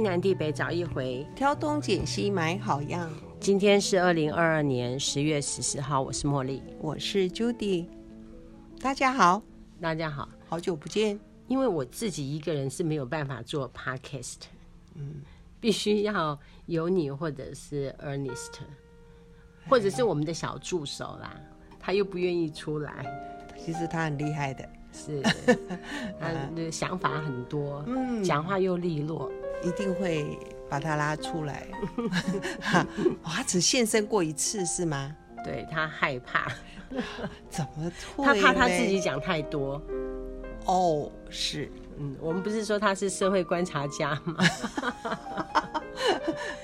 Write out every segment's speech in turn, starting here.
天南地北找一回，挑东拣西买好样。今天是二零二二年十月十四号，我是茉莉，我是 Judy，大家好，大家好，好久不见。因为我自己一个人是没有办法做 Podcast，嗯，必须要有你或者是 Ernest，或者是我们的小助手啦，他又不愿意出来。其实他很厉害的，是，他的想法很多，嗯，讲话又利落。一定会把他拉出来。他只现身过一次是吗？对，他害怕。怎么？他怕他自己讲太多。哦，是。嗯，我们不是说他是社会观察家吗？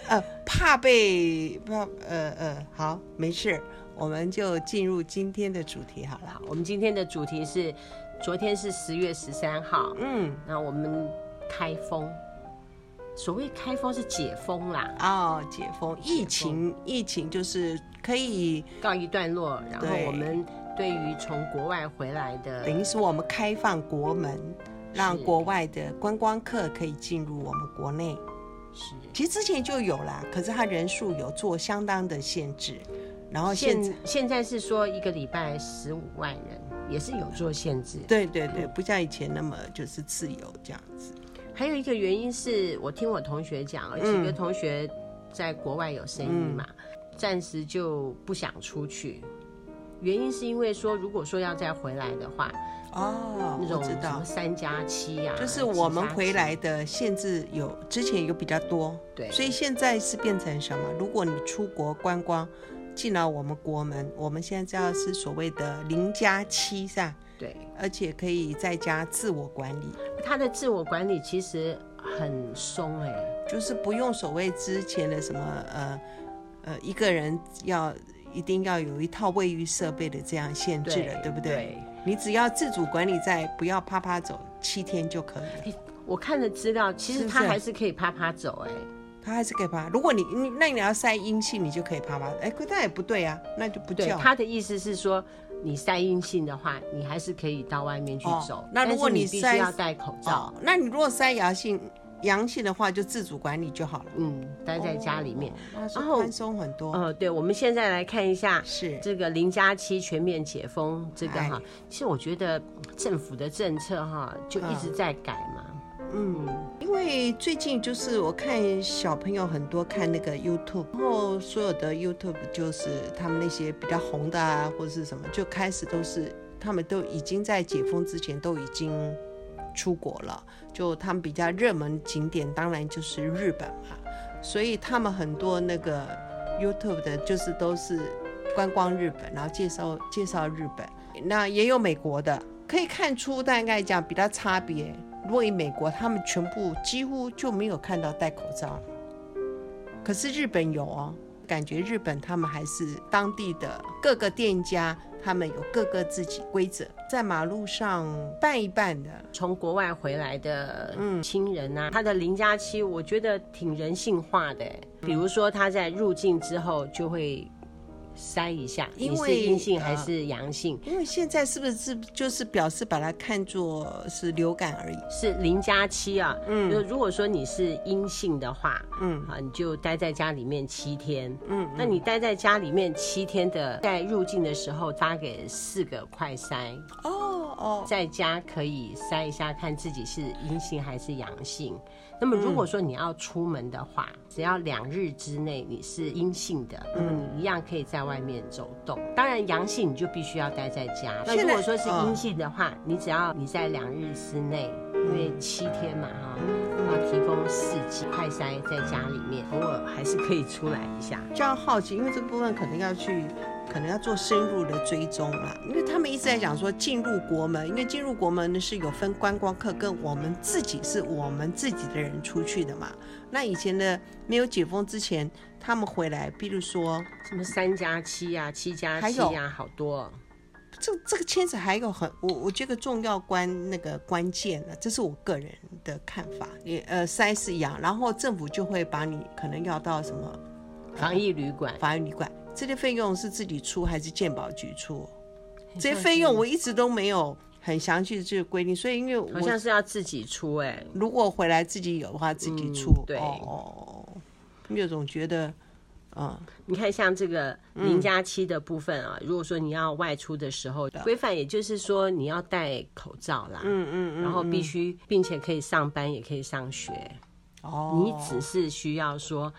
呃，怕被怕呃呃，好，没事，我们就进入今天的主题好了。我们今天的主题是，昨天是十月十三号，嗯，那我们开封。所谓开封是解封啦，哦，解封，疫情，疫情就是可以告一段落，然后我们对于从国外回来的，等于是我们开放国门，让国外的观光客可以进入我们国内。是，其实之前就有啦，可是它人数有做相当的限制，然后现现现在是说一个礼拜十五万人，也是有做限制。对对对，不像以前那么就是自由这样子。还有一个原因是我听我同学讲，而且一个同学在国外有生意嘛，嗯、暂时就不想出去。原因是因为说，如果说要再回来的话，哦，那种什么三加七呀，就是我们回来的限制有之前有比较多，对，所以现在是变成什么？如果你出国观光进了我们国门，我们现在知道是所谓的零加七，是吧？对，而且可以在家自我管理。他的自我管理其实很松哎，就是不用所谓之前的什么呃呃一个人要一定要有一套卫浴设备的这样限制了，对，对不对？对，你只要自主管理，在不要趴趴走七天就可以了。我看的资料，其实他还是可以趴趴走哎，他还是可以趴。如果你你那你要塞阴气，你就可以趴趴。哎，可那也不对啊，那就不叫。对，他的意思是说。你筛阴性的话，你还是可以到外面去走。哦、那如果你，你必须要戴口罩，哦，那你如果塞阳性，阳性的话就自主管理就好了。嗯，待在家里面，哦、然后宽松很多。呃，对，我们现在来看一下，是这个零加七全面解封，这个哈，其实我觉得政府的政策哈就一直在改嘛。嗯嗯，因为最近就是我看小朋友很多看那个 YouTube，然后所有的 YouTube 就是他们那些比较红的啊，或者是什么，就开始都是他们都已经在解封之前都已经出国了，就他们比较热门景点当然就是日本嘛，所以他们很多那个 YouTube 的就是都是观光日本，然后介绍介绍日本，那也有美国的，可以看出大概讲比较差别。如果以美国，他们全部几乎就没有看到戴口罩，可是日本有哦，感觉日本他们还是当地的各个店家，他们有各个自己规则，在马路上办一办的。从国外回来的嗯亲人啊，他的零加七，我觉得挺人性化的，比如说他在入境之后就会。筛一下，因为阴性还是阳性？因为现在是不是就是表示把它看作是流感而已？是零加七啊。嗯，就如果说你是阴性的话，嗯，啊，你就待在家里面七天。嗯，那你待在家里面七天的，在入境的时候发给四个快筛。哦哦，在家可以筛一下，看自己是阴性还是阳性。那么如果说你要出门的话，嗯、只要两日之内你是阴性的，那么你一样可以在外面走动。当然阳性你就必须要待在家。那如果说是阴性的话，你只要你在两日之内，因为七天嘛哈，要提供四剂快筛在家里面，偶尔还是可以出来一下。就要好奇，因为这部分肯定要去。可能要做深入的追踪啦，因为他们一直在讲说进入国门，因为进入国门呢是有分观光客跟我们自己是我们自己的人出去的嘛。那以前的没有解封之前，他们回来，比如说什么三加七呀、七加七呀，好多。这这个牵扯还有很我我觉得重要关那个关键呢，这是我个人的看法。也呃筛是一样，然后政府就会把你可能要到什么防疫旅馆，防疫旅馆。这些费用是自己出还是健保局出？这些费用我一直都没有很详细的这个规定，所以因为我好像是要自己出哎、欸，如果回来自己有的话，自己出。嗯、对。哦，因为总觉得，嗯，你看像这个零加七的部分啊，嗯、如果说你要外出的时候，规范也就是说你要戴口罩啦，嗯嗯嗯，然后必须并且可以上班也可以上学，哦，你只是需要说。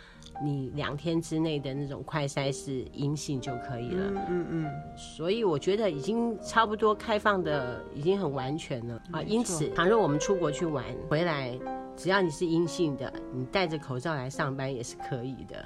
你两天之内的那种快筛是阴性就可以了，嗯嗯嗯，所以我觉得已经差不多开放的已经很完全了啊。因此，倘若我们出国去玩回来，只要你是阴性的，你戴着口罩来上班也是可以的。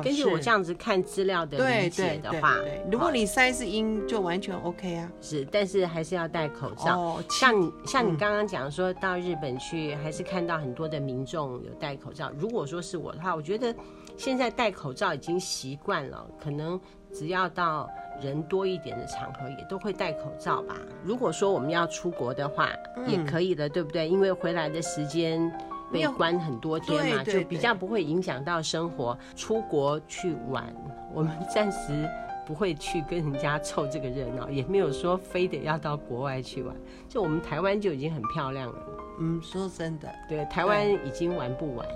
根据我这样子看资料的理解的话，如果你塞是阴，就完全 OK 啊。是，但是还是要戴口罩。像你像你刚刚讲说到日本去，还是看到很多的民众有戴口罩。如果说是我的话，我觉得现在戴口罩已经习惯了，可能只要到人多一点的场合，也都会戴口罩吧。如果说我们要出国的话，也可以的，对不对？因为回来的时间。被关很多天嘛，就比较不会影响到生活。出国去玩，我们 暂时不会去跟人家凑这个热闹，也没有说非得要到国外去玩。就我们台湾就已经很漂亮了。嗯，说真的，对，台湾已经玩不完。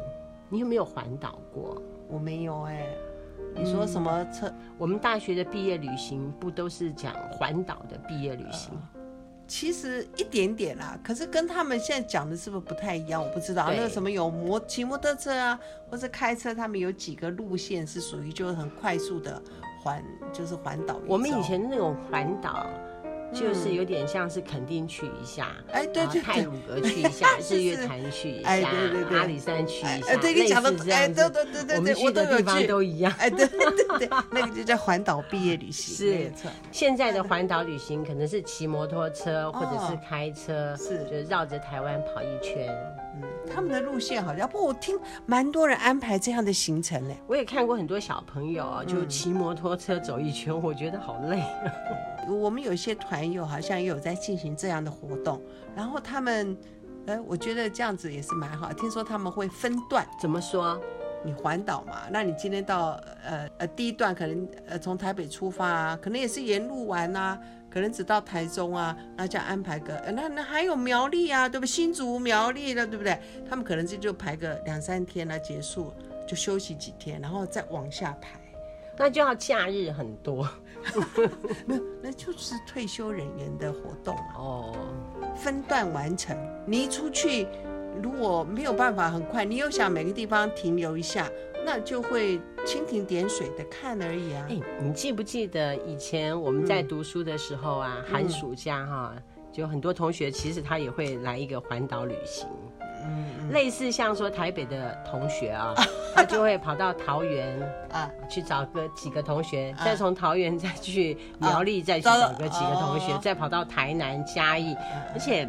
你有没有环岛过？我没有哎、欸。你说什么车？我们大学的毕业旅行不都是讲环岛的毕业旅行？其实一点点啦，可是跟他们现在讲的是不是不太一样？我不知道。那个什么有摩骑摩托车啊，或者开车，他们有几个路线是属于就是很快速的环，就是环岛。我们以前那种环岛。就是有点像是肯定去一下，哎，对对，太鲁阁去一下，日月潭去一下，哎，对对对，阿里山去一下，哎，对你讲的，哎，对对对对，我们去的地方都一样，哎，对对对，那个就叫环岛毕业旅行，是。现在的环岛旅行可能是骑摩托车或者是开车，是，就绕着台湾跑一圈。嗯，他们的路线好像不，我听蛮多人安排这样的行程嘞。我也看过很多小朋友就骑摩托车走一圈，我觉得好累。我们有一些团友好像也有在进行这样的活动，然后他们，哎，我觉得这样子也是蛮好。听说他们会分段，怎么说？你环岛嘛，那你今天到呃呃第一段可能呃从台北出发啊，可能也是沿路玩啊，可能只到台中啊，那这样安排个，呃、那那还有苗栗啊，对不对？新竹苗栗的，对不对？他们可能这就排个两三天来结束，就休息几天，然后再往下排，那就要假日很多。没有，那就是退休人员的活动哦，分段完成。你一出去，如果没有办法很快，你又想每个地方停留一下，那就会蜻蜓点水的看而已啊。哎，你记不记得以前我们在读书的时候啊，嗯、寒暑假哈，就很多同学其实他也会来一个环岛旅行。嗯，类似像说台北的同学啊，他就会跑到桃园啊，去找个几个同学，再从桃园再去苗栗，再去找个几个同学，再跑到台南嘉义。而且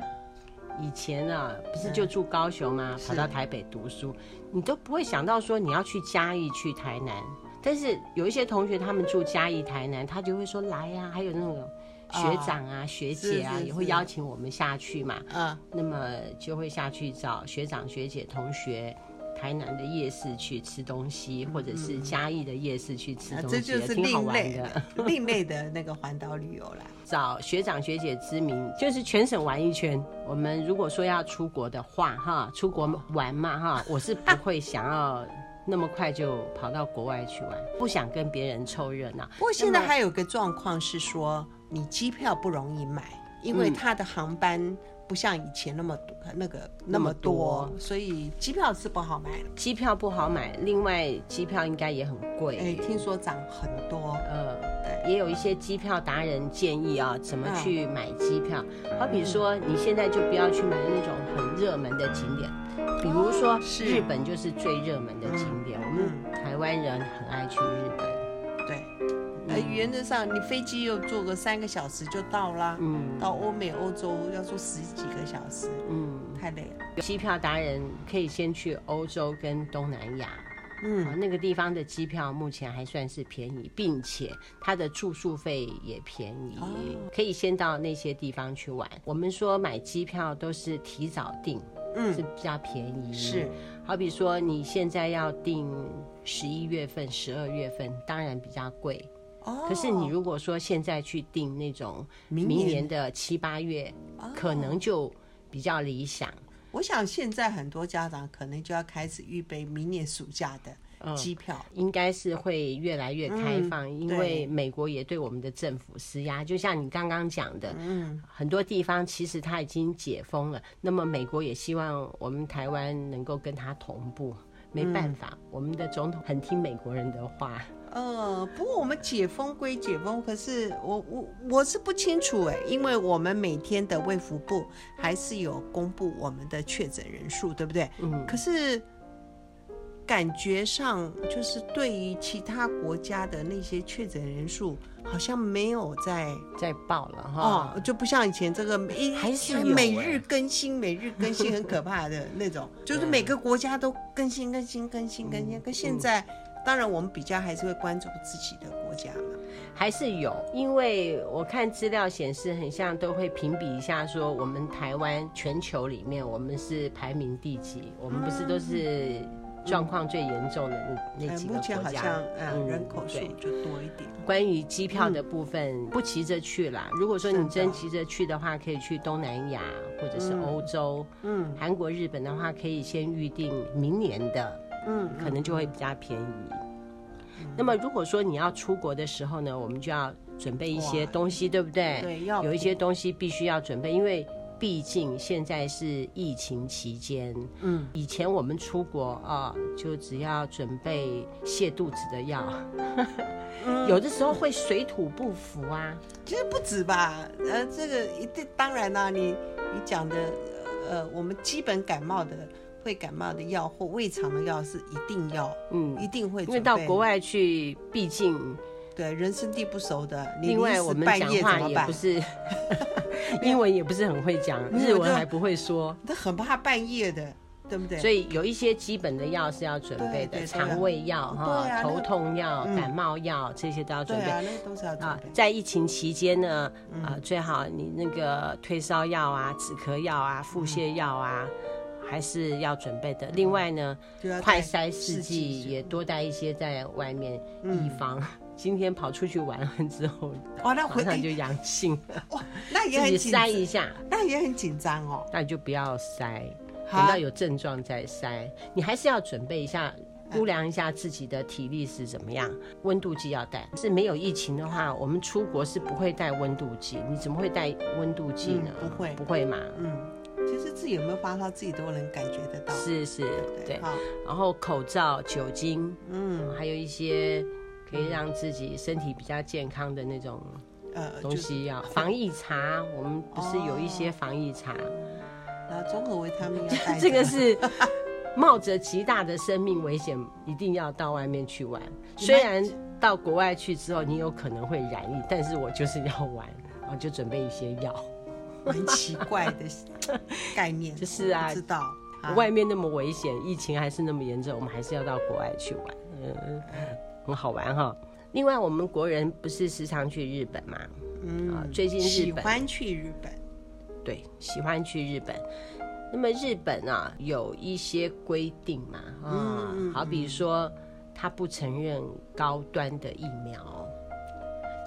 以前啊，不是就住高雄吗？跑到台北读书，你都不会想到说你要去嘉义、去台南。但是有一些同学他们住嘉义、台南，他就会说来呀，还有那种。学长啊，学姐啊，也会邀请我们下去嘛。嗯，那么就会下去找学长、学姐、同学，台南的夜市去吃东西，或者是嘉义的夜市去吃东西，这就是另类的、另类的那个环岛旅游啦。找学长学姐之名，就是全省玩一圈。我们如果说要出国的话，哈，出国玩嘛，哈，我是不会想要那么快就跑到国外去玩，不想跟别人凑热闹。不过现在还有个状况是说。你机票不容易买，因为它的航班不像以前那么多，嗯、那个那么多，所以机票是不好买。机票不好买，另外机票应该也很贵。哎，听说涨很多。嗯，对也有一些机票达人建议啊，怎么去买机票。好、嗯，比说你现在就不要去买那种很热门的景点，比如说日本就是最热门的景点，嗯、我们台湾人很爱去日本。原则上，你飞机又坐个三个小时就到啦。嗯，到欧美、欧洲要坐十几个小时，嗯，太累了。机票达人可以先去欧洲跟东南亚，嗯，那个地方的机票目前还算是便宜，并且它的住宿费也便宜，哦、可以先到那些地方去玩。我们说买机票都是提早订，嗯，是比较便宜。是，好比说你现在要订十一月份、十二月份，当然比较贵。哦，可是你如果说现在去订那种明年的七八月，可能就比较理想。我想现在很多家长可能就要开始预备明年暑假的。机票、嗯、应该是会越来越开放，嗯、因为美国也对我们的政府施压。就像你刚刚讲的，嗯，很多地方其实它已经解封了，那么美国也希望我们台湾能够跟它同步。没办法，嗯、我们的总统很听美国人的话。呃，不过我们解封归解封，可是我我我是不清楚哎，因为我们每天的卫福部还是有公布我们的确诊人数，对不对？嗯，可是。感觉上就是对于其他国家的那些确诊人数，好像没有在在报了哈，哦，就不像以前这个一还是每日更新，每日更新很可怕的那种，就是每个国家都更新更新更新更新。跟现在，当然我们比较还是会关注自己的国家嘛，还是有，因为我看资料显示，很像都会评比一下，说我们台湾全球里面我们是排名第几，我们不是都是。状况最严重的那那几个国家，目前好像嗯，人口数就多一点。关于机票的部分，不急着去啦。如果说你真急着去的话，可以去东南亚或者是欧洲。嗯，韩国、日本的话，可以先预定明年的，嗯，可能就会比较便宜。那么如果说你要出国的时候呢，我们就要准备一些东西，对不对？对，要有一些东西必须要准备，因为。毕竟现在是疫情期间，嗯，以前我们出国啊，就只要准备泻肚子的药，嗯、有的时候会水土不服啊。其实不止吧，呃，这个一定当然啦、啊，你你讲的，呃，我们基本感冒的会感冒的药或胃肠的药是一定要，嗯，一定会。因为到国外去，毕竟对人生地不熟的，另外我们讲话也不是。英文也不是很会讲，日文还不会说，他很怕半夜的，对不对？所以有一些基本的药是要准备的，肠胃药哈，头痛药、感冒药这些都要准备。那都是要准备。在疫情期间呢，啊，最好你那个退烧药啊、止咳药啊、腹泻药啊，还是要准备的。另外呢，快筛试剂也多带一些在外面，以防。今天跑出去玩了之后，哇，那回上就阳性了，哇，那也很紧塞一下，那也很紧张哦。那你就不要塞，等到有症状再塞。你还是要准备一下，估量一下自己的体力是怎么样，温度计要带。是没有疫情的话，我们出国是不会带温度计。你怎么会带温度计呢？不会，不会嘛？嗯，自己有没有发烧，自己都能感觉得到。是是，对。然后口罩、酒精，嗯，还有一些。可以让自己身体比较健康的那种呃东西，要 防疫茶。我们不是有一些防疫茶，然后综合维他命要带。这个是冒着极大的生命危险，一定要到外面去玩。虽然到国外去之后，你有可能会染疫，但是我就是要玩，然后就准备一些药。很奇怪的概念，就是啊，知道外面那么危险，疫情还是那么严重，我们还是要到国外去玩。嗯。很好玩哈。另外，我们国人不是时常去日本嘛？嗯啊，最近日本喜欢去日本，对，喜欢去日本。那么日本啊，有一些规定嘛，啊，嗯、好比说，他不承认高端的疫苗。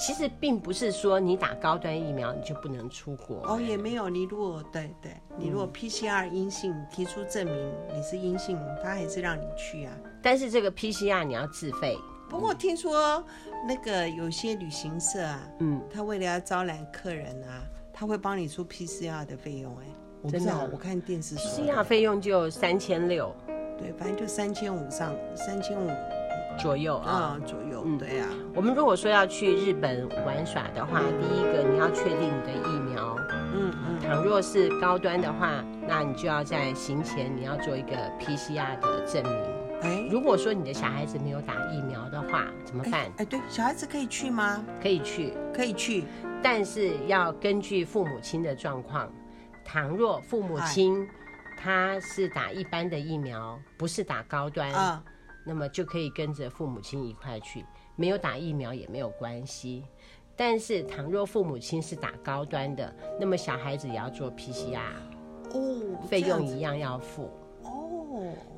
其实并不是说你打高端疫苗你就不能出国哦，也没有。你如果对对，你如果 PCR 阴性，提出证明你是阴性，他还是让你去啊。但是这个 PCR 你要自费。不过听说那个有些旅行社啊，嗯，他为了要招揽客人啊，他会帮你出 PCR 的费用。哎，我不知道，我看电视说 PCR 费用就三千六，对，反正就三千五上三千五。左右啊，左右，嗯，对呀。我们如果说要去日本玩耍的话，第一个你要确定你的疫苗，嗯嗯。倘若是高端的话，那你就要在行前你要做一个 PCR 的证明。哎，如果说你的小孩子没有打疫苗的话，怎么办？哎，对，小孩子可以去吗？可以去，可以去，但是要根据父母亲的状况。倘若父母亲他是打一般的疫苗，不是打高端啊。那么就可以跟着父母亲一块去，没有打疫苗也没有关系。但是倘若父母亲是打高端的，那么小孩子也要做 PCR，哦，费用一样要付。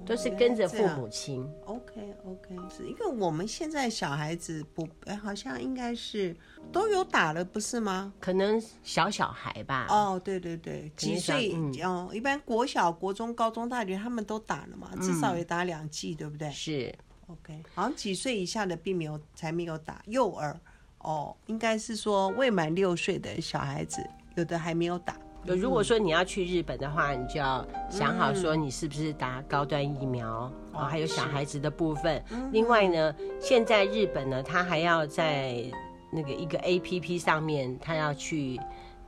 都是跟着父母亲。OK OK，是因为我们现在小孩子不，哎，好像应该是都有打了，不是吗？可能小小孩吧。哦，对对对，几岁？嗯，哦，一般国小、国中、高中、大学他们都打了嘛，至少也打两剂，对不对？是。OK，好像几岁以下的并没有，才没有打。幼儿哦，应该是说未满六岁的小孩子，有的还没有打。如果说你要去日本的话，你就要想好说你是不是打高端疫苗，嗯、哦，还有小孩子的部分。另外呢，现在日本呢，他还要在那个一个 APP 上面，他要去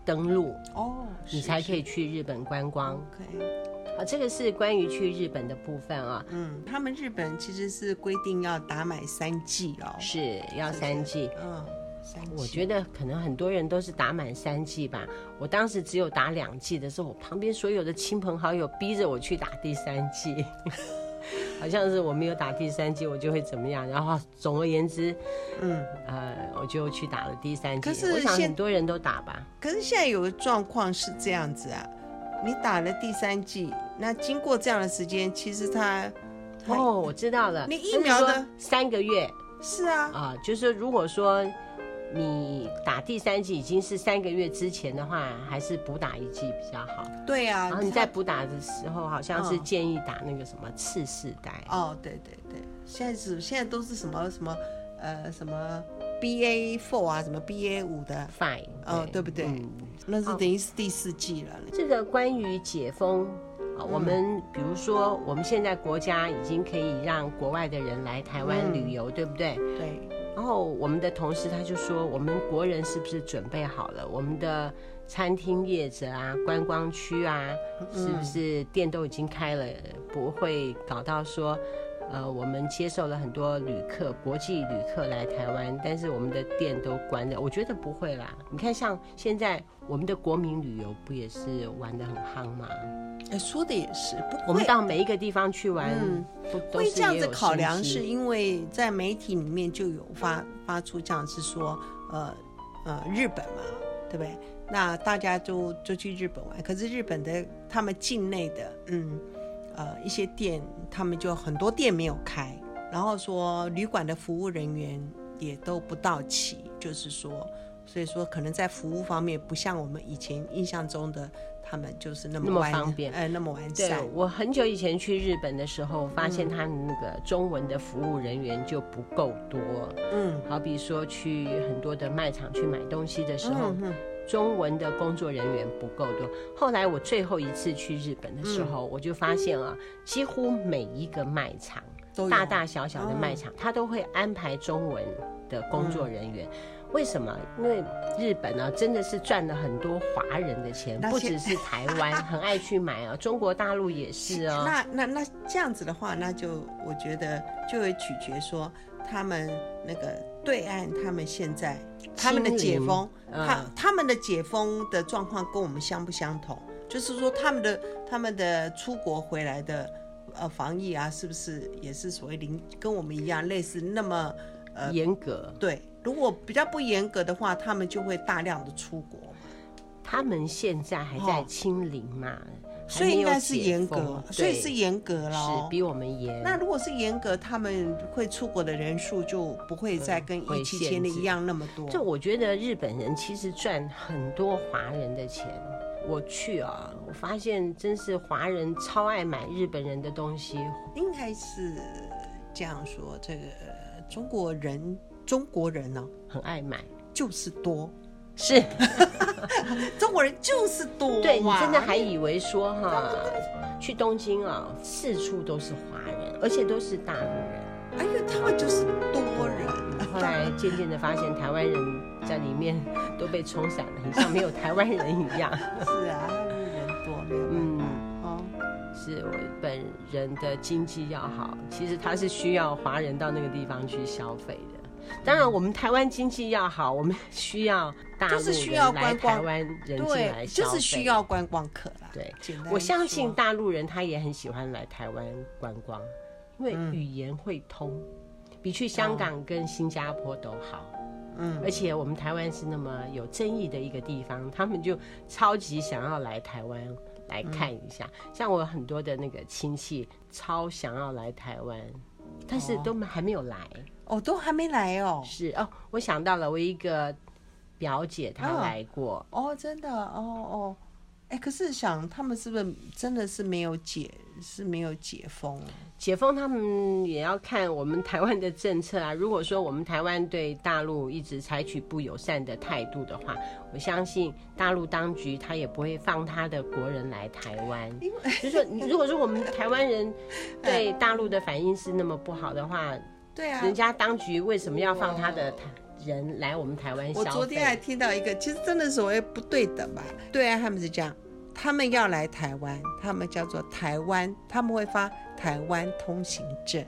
登录哦，你才可以去日本观光。OK。啊，这个是关于去日本的部分啊。嗯，他们日本其实是规定要打满三剂哦，是要三剂。嗯，三。我觉得可能很多人都是打满三剂吧。我当时只有打两剂的时候，我旁边所有的亲朋好友逼着我去打第三剂，好像是我没有打第三剂我就会怎么样。然后总而言之，嗯呃，我就去打了第三剂。可是我想很多人都打吧。可是现在有个状况是这样子啊。你打了第三剂，那经过这样的时间，其实他哦，我知道了。你疫苗的三个月是啊啊，就是如果说你打第三剂已经是三个月之前的话，还是补打一剂比较好。对啊，然后你在补打的时候，好像是建议打那个什么次世代。哦，对对对，现在是现在都是什么什么呃什么。B A four 啊，什么 B A 五的 Fine，哦，对不对？嗯，那是等于是第四季了。这个关于解封啊，我们比如说，我们现在国家已经可以让国外的人来台湾旅游，对不对？对。然后我们的同事他就说，我们国人是不是准备好了？我们的餐厅业者啊，观光区啊，是不是店都已经开了，不会搞到说。呃，我们接受了很多旅客，国际旅客来台湾，但是我们的店都关了。我觉得不会啦，你看，像现在我们的国民旅游不也是玩的很夯吗？哎，说的也是，不，我们到每一个地方去玩，嗯，都会这样子考量，是因为在媒体里面就有发发出这样子说，呃呃，日本嘛，对不对？那大家就就去日本玩，可是日本的他们境内的，嗯。呃，一些店他们就很多店没有开，然后说旅馆的服务人员也都不到齐，就是说，所以说可能在服务方面不像我们以前印象中的他们就是那么方便，哎，那么完善。对，我很久以前去日本的时候，发现他们那个中文的服务人员就不够多。嗯，好比说去很多的卖场去买东西的时候。嗯中文的工作人员不够多。后来我最后一次去日本的时候，嗯、我就发现啊，几乎每一个卖场，大大小小的卖场，他都会安排中文的工作人员。嗯、为什么？因为日本呢、啊，真的是赚了很多华人的钱，不只是台湾 很爱去买啊，中国大陆也是哦。那那那这样子的话，那就我觉得就会取决说他们那个对岸，他们现在。他们的解封，嗯、他他们的解封的状况跟我们相不相同？就是说，他们的他们的出国回来的呃防疫啊，是不是也是所谓零跟我们一样类似那么呃严格？对，如果比较不严格的话，他们就会大量的出国。他们现在还在清零嘛？哦所以应该是严格，所以是严格了，是比我们严。那如果是严格，他们会出国的人数就不会再跟疫情前的一样那么多。就我觉得日本人其实赚很多华人的钱。我去啊，我发现真是华人超爱买日本人的东西。应该是这样说，这个中国人，中国人呢、啊、很爱买，就是多。是，中国人就是多。对，你真的还以为说哈，去东京啊，四处都是华人，而且都是大陆人。哎呀，他们就是多人。后来渐渐的发现，台湾人在里面都被冲散了，很像没有台湾人一样。是啊，人多没有。嗯，哦，是我本人的经济要好，其实他是需要华人到那个地方去消费的。当然，我们台湾经济要好，我们需要大陆人来台湾人进来消费，就是需要观光客啦。对，我相信大陆人他也很喜欢来台湾观光，因为语言会通，嗯、比去香港跟新加坡都好。嗯，而且我们台湾是那么有争议的一个地方，他们就超级想要来台湾来看一下。嗯、像我很多的那个亲戚，超想要来台湾，但是都还没有来。哦，都还没来哦。是哦，我想到了，我一个表姐她来过。哦，哦，真的，哦哦。哎，可是想他们是不是真的是没有解，是没有解封？解封他们也要看我们台湾的政策啊。如果说我们台湾对大陆一直采取不友善的态度的话，我相信大陆当局他也不会放他的国人来台湾。就是说，如果说我们台湾人 对大陆的反应是那么不好的话，对啊，人家当局为什么要放他的人来我们台湾消费？我昨天还听到一个，其实真的所谓不对等吧？对啊，他们是这样。他们要来台湾，他们叫做台湾，他们会发台湾通行证。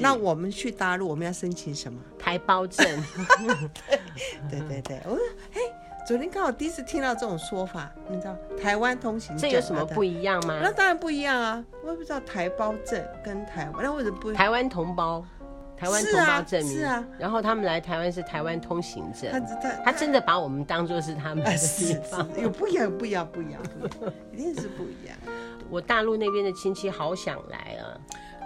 那我们去大陆，我们要申请什么？台胞证。对对对，我说，嘿，昨天刚好第一次听到这种说法，你知道台湾通行证这有什么不一样吗？那当然不一样啊，我也不知道台胞证跟台湾，那为什么不？台湾同胞。台湾同胞证明，是啊，然后他们来台湾是台湾通行证，他他他真的把我们当做是他们的地方，有不一样，不一样，不一样，一定是不一样。我大陆那边的亲戚好想来啊，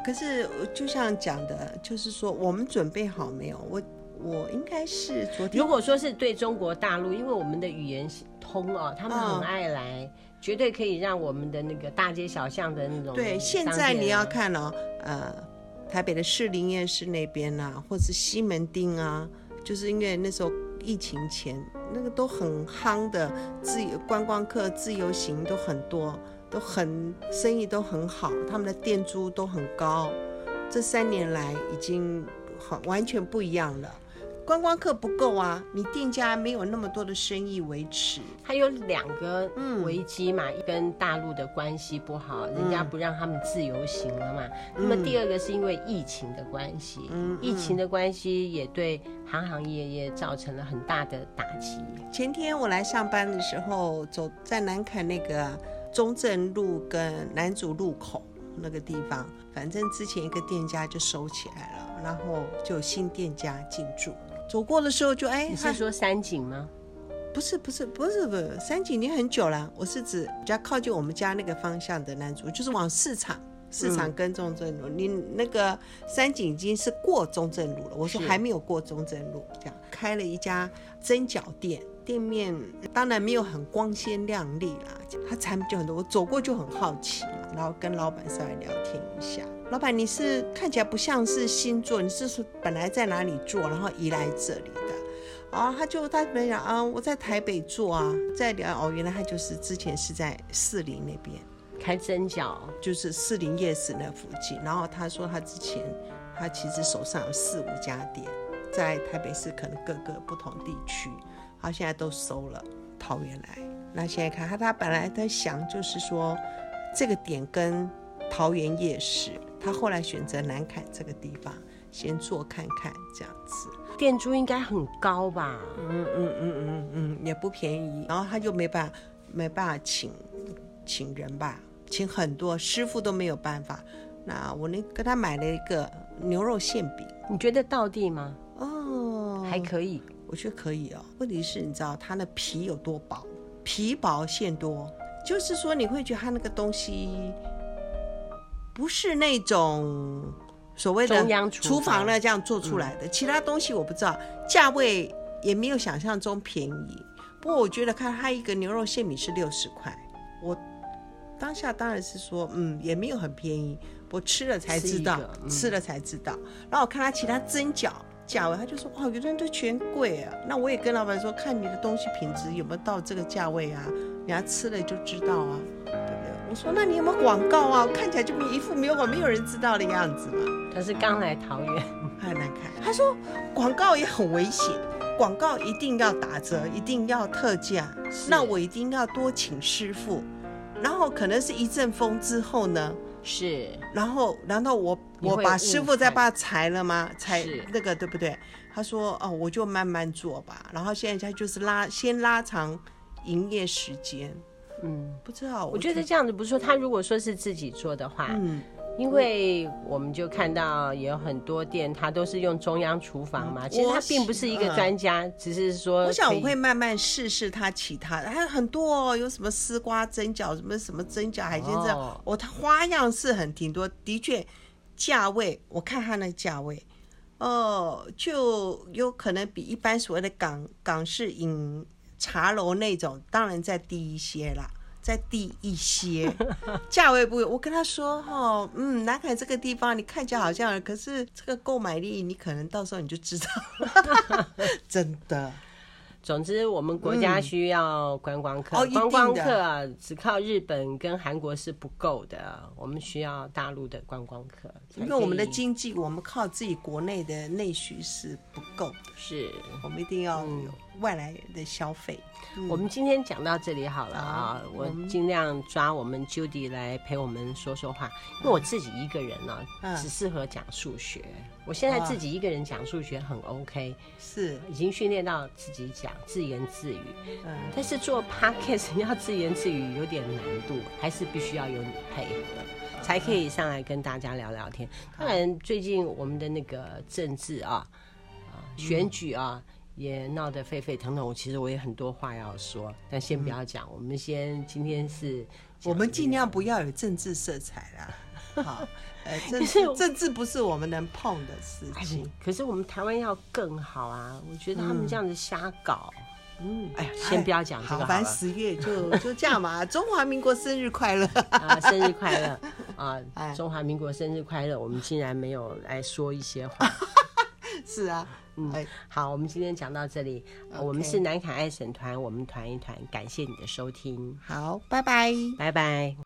可是就像讲的，就是说我们准备好没有？我我应该是昨天，如果说是对中国大陆，因为我们的语言通哦，他们很爱来，哦、绝对可以让我们的那个大街小巷的那种。对，现在你要看哦，呃。台北的士林夜市那边啊，或者是西门町啊，就是因为那时候疫情前那个都很夯的，自由观光客、自由行都很多，都很生意都很好，他们的店租都很高。这三年来已经很完全不一样了。观光客不够啊，你店家没有那么多的生意维持。还有两个危机嘛，嗯、跟大陆的关系不好，人家不让他们自由行了嘛。嗯、那么第二个是因为疫情的关系，嗯、疫情的关系也对行行业业造成了很大的打击。前天我来上班的时候，走在南崁那个中正路跟南主路口那个地方，反正之前一个店家就收起来了，然后就有新店家进驻。走过的时候就哎，你是说三井吗？不是不是不是不是，三井已经很久了。我是指比较靠近我们家那个方向的男主，就是往市场市场跟中正路。嗯、你那个三井已经是过中正路了，我说还没有过中正路，这样开了一家蒸饺店，店面当然没有很光鲜亮丽啦，它产品就很多。我走过就很好奇嘛，然后跟老板稍微聊天一下。老板，你是看起来不像是新做，你是说本来在哪里做，然后移来这里的？啊，他就他本来讲啊，我在台北做啊，在聊哦，原来他就是之前是在士林那边开蒸饺，就是士林夜市那附近。然后他说他之前他其实手上有四五家店，在台北市可能各个不同地区，他现在都收了桃园来。那现在看他，他本来在想就是说这个点跟桃园夜市。他后来选择南坎这个地方先做看看，这样子，店租应该很高吧？嗯嗯嗯嗯嗯，也不便宜。然后他就没办法，没办法请请人吧，请很多师傅都没有办法。那我那跟他买了一个牛肉馅饼，你觉得到地吗？哦，还可以，我觉得可以哦。问题是，你知道它的皮有多薄？皮薄馅多，就是说你会觉得它那个东西。不是那种所谓的厨房呢这样做出来的，其他东西我不知道，价位也没有想象中便宜。不过我觉得看它一个牛肉馅米是六十块，我当下当然是说，嗯，也没有很便宜。我吃了才知道，吃，嗯、吃了才知道。然后我看他其他蒸饺价位，他就说，哇，有的人都全贵啊。那我也跟老板说，看你的东西品质有没有到这个价位啊，人家吃了就知道啊。我说：“那你有没有广告啊？我看起来就一副没有广，没有人知道的样子嘛。”他是刚来桃园，很难看。他说：“广告也很危险，广告一定要打折，一定要特价。那我一定要多请师傅，然后可能是一阵风之后呢？是，然后难道我我把师傅再把它裁了吗？裁那个对不对？他说：哦，我就慢慢做吧。然后现在他就是拉，先拉长营业时间。”嗯，不知道。我觉得这样子不是说，他如果说是自己做的话，嗯，因为我们就看到也有很多店，它都是用中央厨房嘛。其实他并不是一个专家，嗯、只是说。我想我会慢慢试试他其他的，还有很多哦，有什么丝瓜蒸饺，什么什么蒸饺海鲜这样。哦，哦，它花样是很挺多，的确，价位我看他那个价位，哦，就有可能比一般所谓的港港式饮茶楼那种，当然再低一些啦。再低一些，价位不，我跟他说哈，嗯，南海这个地方你看起来好像，可是这个购买力你可能到时候你就知道，真的。总之，我们国家需要观光客，嗯、观光客只靠日本跟韩国是不够的，我们需要大陆的观光客。因为我们的经济，我们靠自己国内的内需是不够的，是我们一定要有外来的消费。嗯、我们今天讲到这里好了啊，嗯、我尽量抓我们 Judy 来陪我们说说话，因为我自己一个人呢、啊，只适合讲数学。我现在自己一个人讲数学很 OK，是已经训练到自己讲自言自语。嗯，但是做 Podcast 要自言自语有点难度，还是必须要有你配合，才可以上来跟大家聊聊天。当然，最近我们的那个政治啊，啊选举啊，也闹得沸沸腾腾。我其实我也很多话要说，但先不要讲。我们先今天是，我们尽量不要有政治色彩啦。好。哎，政治政治不是我们能碰的事情。可是我们台湾要更好啊！我觉得他们这样子瞎搞，嗯，哎呀，先不要讲这个好了。反正十月就 就这样嘛。中华民国生日快乐啊！生日快乐啊！中华民国生日快乐！我们竟然没有来说一些话。是啊，嗯，好，我们今天讲到这里。我们是南凯爱省团，我们团一团，感谢你的收听。好，拜拜，拜拜。